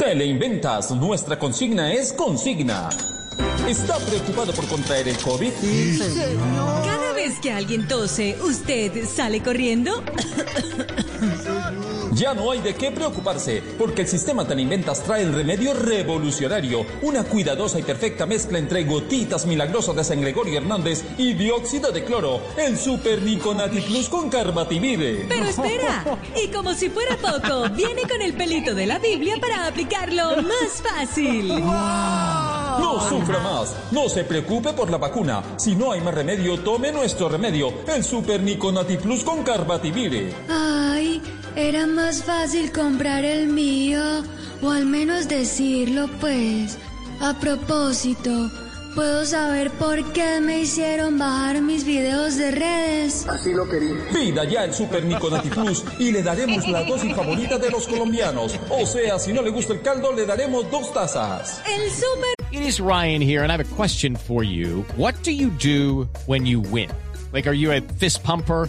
Teleinventas, nuestra consigna es consigna. ¿Está preocupado por contraer el COVID? Cada vez que alguien tose, ¿usted sale corriendo? Ya no hay de qué preocuparse, porque el sistema Teleinventas trae el remedio revolucionario, una cuidadosa y perfecta mezcla entre gotitas milagrosas de San Gregorio Hernández y dióxido de cloro, el Super Niconati Plus con Carbativide. Pero espera, y como si fuera poco, viene con el pelito de la Biblia para aplicarlo más fácil. No sufra más, no se preocupe por la vacuna. Si no hay más remedio, tome nuestro remedio, el Super Niconati Plus con Carbativire. Ay, era más fácil comprar el mío, o al menos decirlo, pues. A propósito, ¿puedo saber por qué me hicieron bajar mis videos de redes? Pida ya el Super Niconati Plus y le daremos la dosis favorita de los colombianos. O sea, si no le gusta el caldo, le daremos dos tazas. El super It is Ryan here, and I have a question for you. What do you do when you win? Like, are you a fist pumper?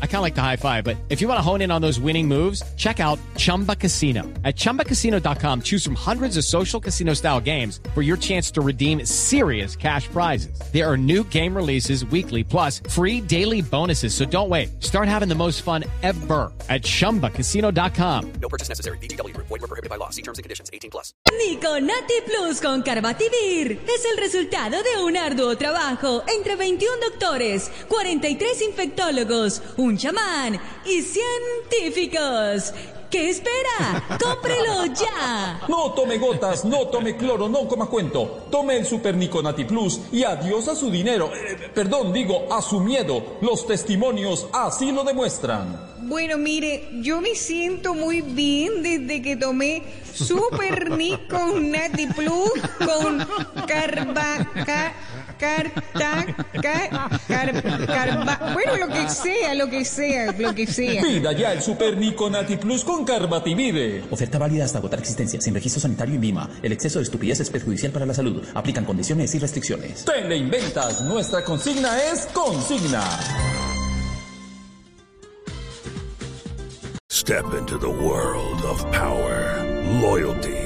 I kind of like the high five, but if you want to hone in on those winning moves, check out Chumba Casino. At chumbacasino.com, choose from hundreds of social casino style games for your chance to redeem serious cash prizes. There are new game releases weekly, plus free daily bonuses. So don't wait. Start having the most fun ever at chumbacasino.com. Niconati Plus con Carbativir es el resultado de un arduo trabajo entre 21 doctores, 43 infectólogos, un chamán y científicos. ¿Qué espera? ¡Cómprelo ya! No tome gotas, no tome cloro, no coma cuento. Tome el Super Niconati Plus y adiós a su dinero. Eh, perdón, digo, a su miedo. Los testimonios así lo demuestran. Bueno, mire, yo me siento muy bien desde que tomé Super Nico Nati Plus con carba, ca- carta, ca- car- carba, bueno, lo que sea, lo que sea, lo que sea. Pida ya el Super Niconati Plus con Carbativide. Oferta válida hasta agotar existencia, sin registro sanitario en Vima. El exceso de estupidez es perjudicial para la salud. Aplican condiciones y restricciones. Teleinventas, nuestra consigna es consigna. Step into the world of power, loyalty,